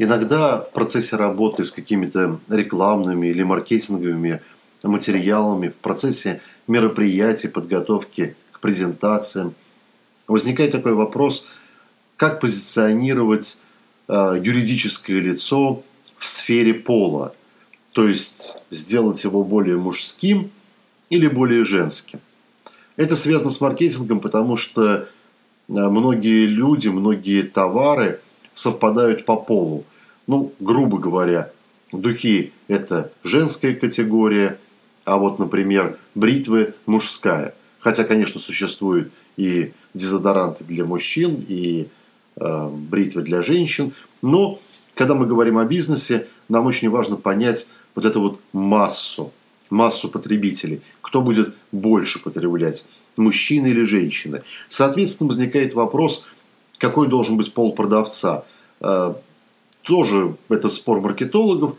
Иногда в процессе работы с какими-то рекламными или маркетинговыми материалами, в процессе мероприятий, подготовки к презентациям, возникает такой вопрос, как позиционировать э, юридическое лицо в сфере пола, то есть сделать его более мужским или более женским. Это связано с маркетингом, потому что э, многие люди, многие товары – совпадают по полу. Ну, грубо говоря, духи – это женская категория, а вот, например, бритвы – мужская. Хотя, конечно, существуют и дезодоранты для мужчин, и э, бритвы для женщин. Но, когда мы говорим о бизнесе, нам очень важно понять вот эту вот массу, массу потребителей. Кто будет больше потреблять, мужчины или женщины. Соответственно, возникает вопрос – какой должен быть пол продавца. Э, тоже это спор маркетологов.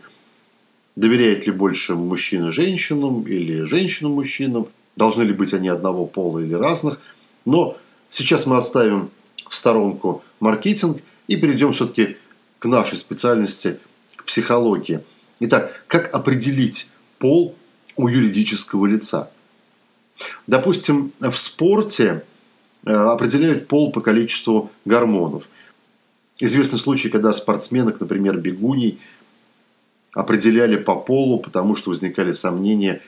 Доверяет ли больше мужчина женщинам или женщинам мужчинам? Должны ли быть они одного пола или разных? Но сейчас мы оставим в сторонку маркетинг и перейдем все-таки к нашей специальности, психологии. Итак, как определить пол у юридического лица? Допустим, в спорте Э, определяют пол по количеству гормонов. Известны случаи, когда спортсменок, например, бегуней, определяли по полу, потому что возникали сомнения,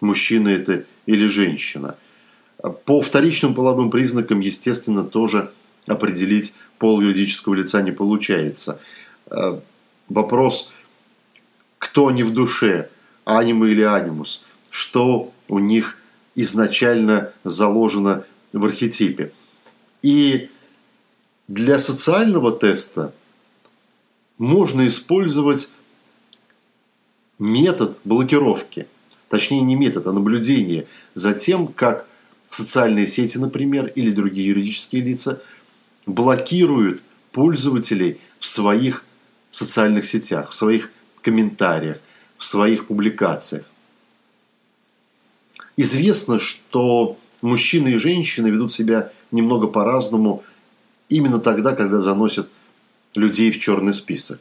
мужчина это или женщина. По вторичным половым признакам, естественно, тоже определить пол юридического лица не получается. Э, вопрос, кто они в душе, анима или анимус, что у них изначально заложено в архетипе. И для социального теста можно использовать метод блокировки. Точнее, не метод, а наблюдение за тем, как социальные сети, например, или другие юридические лица блокируют пользователей в своих социальных сетях, в своих комментариях, в своих публикациях. Известно, что мужчины и женщины ведут себя немного по-разному именно тогда, когда заносят людей в черный список.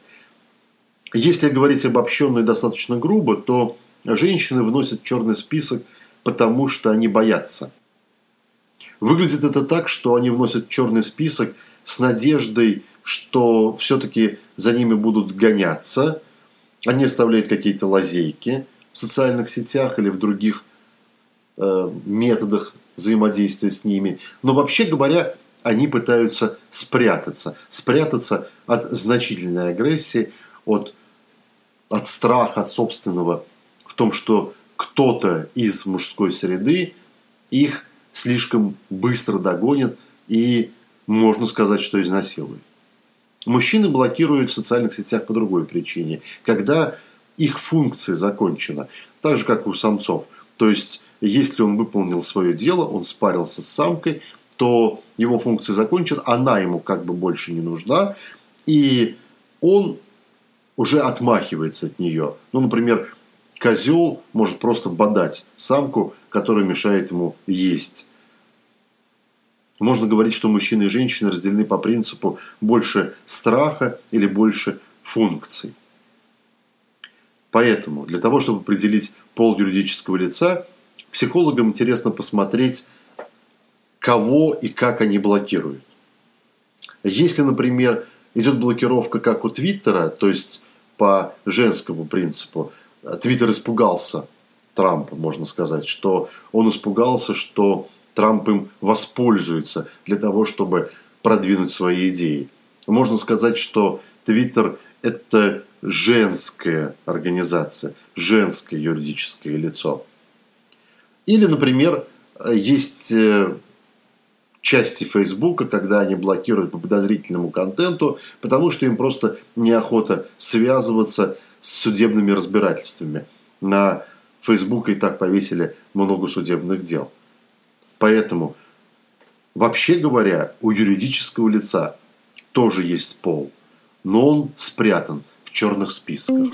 Если говорить обобщенно и достаточно грубо, то женщины вносят черный список, потому что они боятся. Выглядит это так, что они вносят черный список с надеждой, что все-таки за ними будут гоняться. Они оставляют какие-то лазейки в социальных сетях или в других э, методах взаимодействия с ними. Но вообще говоря, они пытаются спрятаться. Спрятаться от значительной агрессии, от, от страха, от собственного в том, что кто-то из мужской среды их слишком быстро догонит и, можно сказать, что изнасилует. Мужчины блокируют в социальных сетях по другой причине, когда их функция закончена, так же, как у самцов. То есть если он выполнил свое дело, он спарился с самкой, то его функция закончена, она ему как бы больше не нужна, и он уже отмахивается от нее. Ну, например, козел может просто бодать самку, которая мешает ему есть. Можно говорить, что мужчины и женщины разделены по принципу больше страха или больше функций. Поэтому для того, чтобы определить пол юридического лица, психологам интересно посмотреть, кого и как они блокируют. Если, например, идет блокировка как у Твиттера, то есть по женскому принципу, Твиттер испугался Трампа, можно сказать, что он испугался, что Трамп им воспользуется для того, чтобы продвинуть свои идеи. Можно сказать, что Твиттер – это женская организация, женское юридическое лицо – или, например, есть э, части Фейсбука, когда они блокируют по подозрительному контенту, потому что им просто неохота связываться с судебными разбирательствами. На Фейсбук и так повесили много судебных дел. Поэтому, вообще говоря, у юридического лица тоже есть пол, но он спрятан в черных списках.